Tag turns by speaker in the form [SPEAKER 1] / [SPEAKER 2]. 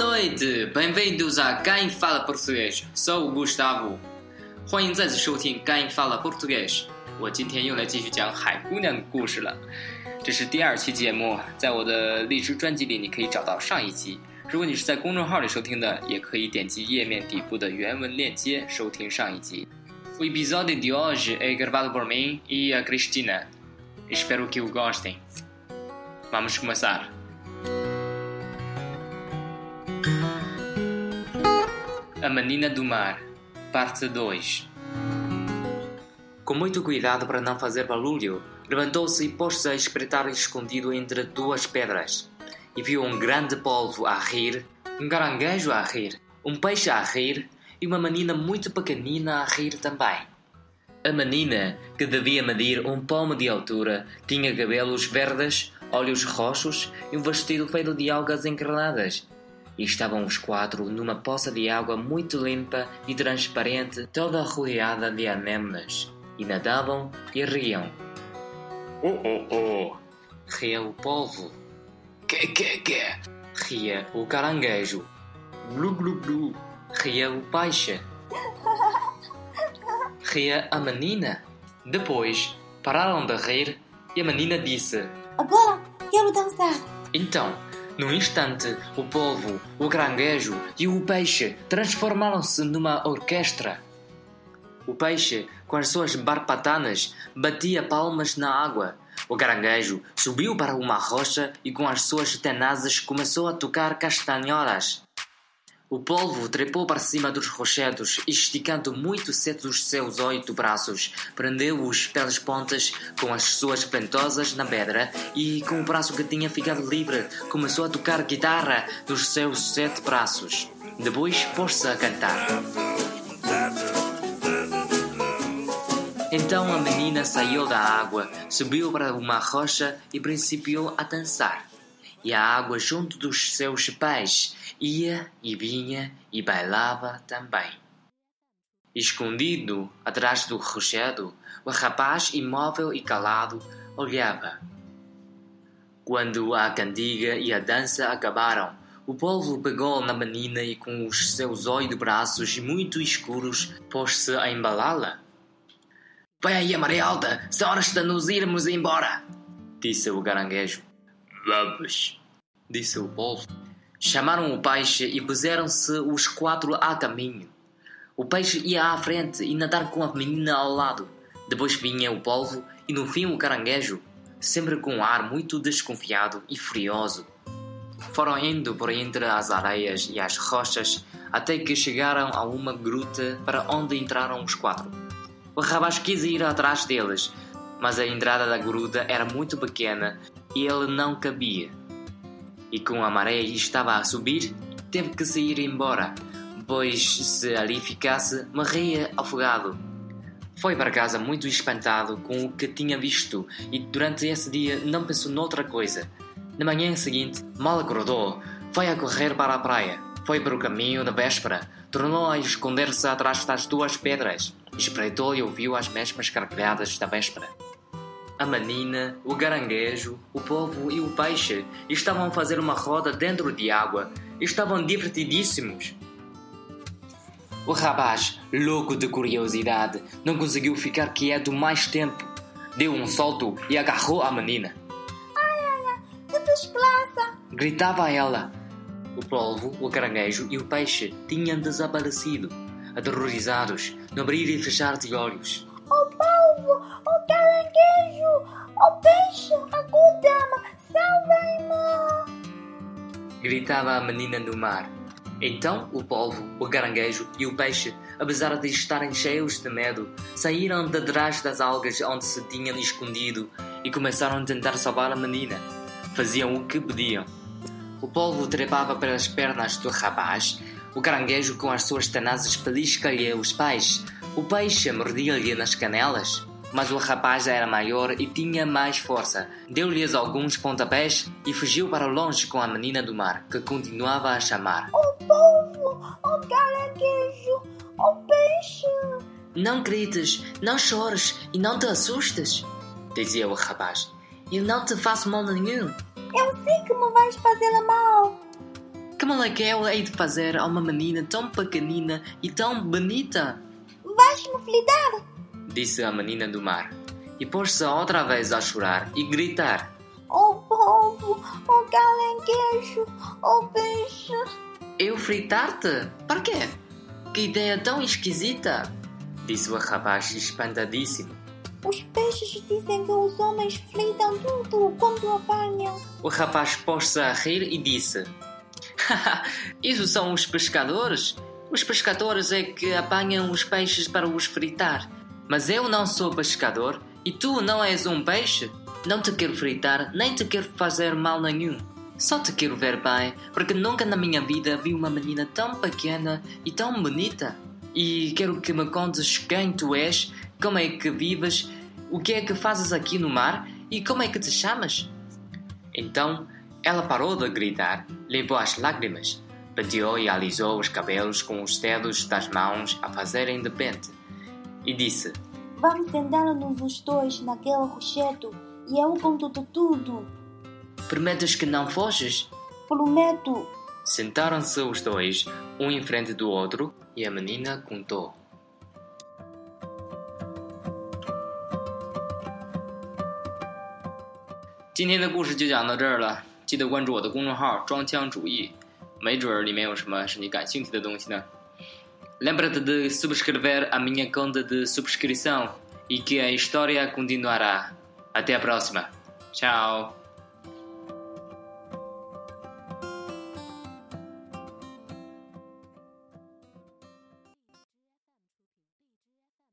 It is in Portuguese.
[SPEAKER 1] noite, bem-vindos a Quem Fala Português. Sou o Gustavo，欢迎再次收听《Quem Fala Português》。我今天又来继续讲海姑娘的故事了。这是第二期节目，在我的荔枝专辑里你可以找到上一期。如果你是在公众号里收听的，也可以点击页面底部的原文链接收听上一集。O episódio de hoje é gravado por mim e a Cristina. Espero que o gostem. Vamos começar. Menina do Mar, parte 2 Com muito cuidado para não fazer barulho, levantou-se e pôs-se a espreitar escondido entre duas pedras. E viu um grande polvo a rir, um caranguejo a rir, um peixe a rir e uma menina muito pequenina a rir também. A menina, que devia medir um palmo de altura, tinha cabelos verdes, olhos roxos e um vestido feito de algas encarnadas. E estavam os quatro numa poça de água muito limpa e transparente, toda rodeada de anémonas. E nadavam e riam. Oh, oh, oh! Ria o polvo. Que, que, que? Ria o caranguejo. Glu, glu, glu. Ria o peixe. Ria a menina. Depois, pararam de rir e a menina disse:
[SPEAKER 2] Agora quero dançar.
[SPEAKER 1] Então, num instante, o polvo, o caranguejo e o peixe transformaram-se numa orquestra. O peixe, com as suas barbatanas, batia palmas na água. O caranguejo subiu para uma rocha e, com as suas tenazes, começou a tocar castanholas. O polvo trepou para cima dos rochedos esticando muito cedo os seus oito braços, prendeu-os pelas pontas com as suas ventosas na pedra e, com o braço que tinha ficado livre, começou a tocar guitarra nos seus sete braços. Depois pôs-se a cantar. Então a menina saiu da água, subiu para uma rocha e principiou a dançar. E a água junto dos seus pés ia e vinha e bailava também. Escondido atrás do rochedo, o rapaz imóvel e calado olhava. Quando a cantiga e a dança acabaram, o povo pegou na menina e com os seus oito braços muito escuros pôs-se a embalá-la. Vai aí, Marialda, são horas de nos irmos embora, disse o caranguejo. Vamos, disse o polvo. Chamaram o peixe e puseram-se os quatro a caminho. O peixe ia à frente e nadar com a menina ao lado. Depois vinha o polvo e no fim o caranguejo, sempre com um ar muito desconfiado e furioso. Foram indo por entre as areias e as rochas até que chegaram a uma gruta para onde entraram os quatro. O rapaz quis ir atrás deles, mas a entrada da gruta era muito pequena ele não cabia. E com a maré estava a subir, teve que sair embora, pois se ali ficasse, morria afogado. Foi para casa muito espantado com o que tinha visto e durante esse dia não pensou noutra coisa. Na manhã seguinte, mal acordou, foi a correr para a praia. Foi para o caminho da véspera, tornou a esconder-se atrás das duas pedras, espreitou e ouviu as mesmas gargalhadas da véspera. A menina, o caranguejo, o povo e o peixe estavam a fazer uma roda dentro de água. Estavam divertidíssimos. O rapaz, louco de curiosidade, não conseguiu ficar quieto mais tempo. Deu um salto e agarrou a menina.
[SPEAKER 2] Ai, ai, ai, que desgraça.
[SPEAKER 1] Gritava ela. O polvo, o caranguejo e o peixe tinham desaparecido, aterrorizados, no abrir e fechar de olhos.
[SPEAKER 2] O polvo, o caranguejo, o peixe, ajuda-me, salvem-me.
[SPEAKER 1] Gritava a menina do mar. Então o polvo, o caranguejo e o peixe, apesar de estarem cheios de medo, saíram de trás das algas onde se tinham escondido e começaram a tentar salvar a menina. Faziam o que pediam. O polvo trepava pelas pernas do rapaz, o caranguejo com as suas tenazes belisca-lhe os pés, o peixe mordia-lhe nas canelas. Mas o rapaz era maior e tinha mais força. Deu-lhes alguns pontapés e fugiu para longe com a menina do mar, que continuava a chamar.
[SPEAKER 2] O polvo, o caranguejo, o peixe.
[SPEAKER 1] Não grites, não chores e não te assustes, dizia o rapaz. Eu não te faço mal nenhum.
[SPEAKER 2] Eu sei que me vais fazer mal.
[SPEAKER 1] Que Como é que eu hei de fazer a uma menina tão pequenina e tão bonita?
[SPEAKER 2] Vais-me fritar?
[SPEAKER 1] Disse a menina do mar. E pôs-se outra vez a chorar e gritar.
[SPEAKER 2] Oh povo, oh caranguejo, oh peixe.
[SPEAKER 1] Eu fritar-te? Para quê? Que ideia tão esquisita! Disse o rapaz espantadíssimo.
[SPEAKER 2] Os peixes dizem que os homens fritam tudo quando apanham.
[SPEAKER 1] O rapaz pôs-se a rir e disse: Isso são os pescadores. Os pescadores é que apanham os peixes para os fritar. Mas eu não sou pescador e tu não és um peixe. Não te quero fritar, nem te quero fazer mal nenhum. Só te quero ver bem, porque nunca na minha vida vi uma menina tão pequena e tão bonita. E quero que me contes quem tu és, como é que vives, o que é que fazes aqui no mar e como é que te chamas. Então ela parou de gritar, limpou as lágrimas, penteou e alisou os cabelos com os dedos das mãos a fazerem de pente e disse:
[SPEAKER 2] Vamos sentar-nos os dois naquele rochedo e eu conto-te tudo.
[SPEAKER 1] Prometes que não foges?
[SPEAKER 2] Prometo.
[SPEAKER 1] Sentaram-se os dois, um em frente do outro, e a menina contou. “今天的故事就讲到这儿了，记得关注我的公众号“装腔主义”，没准儿里面有什么是你感兴趣的东西呢。 Lembra-te de subscrever a minha conta de subscrição e que a história continuará. Até a próxima. Tchau.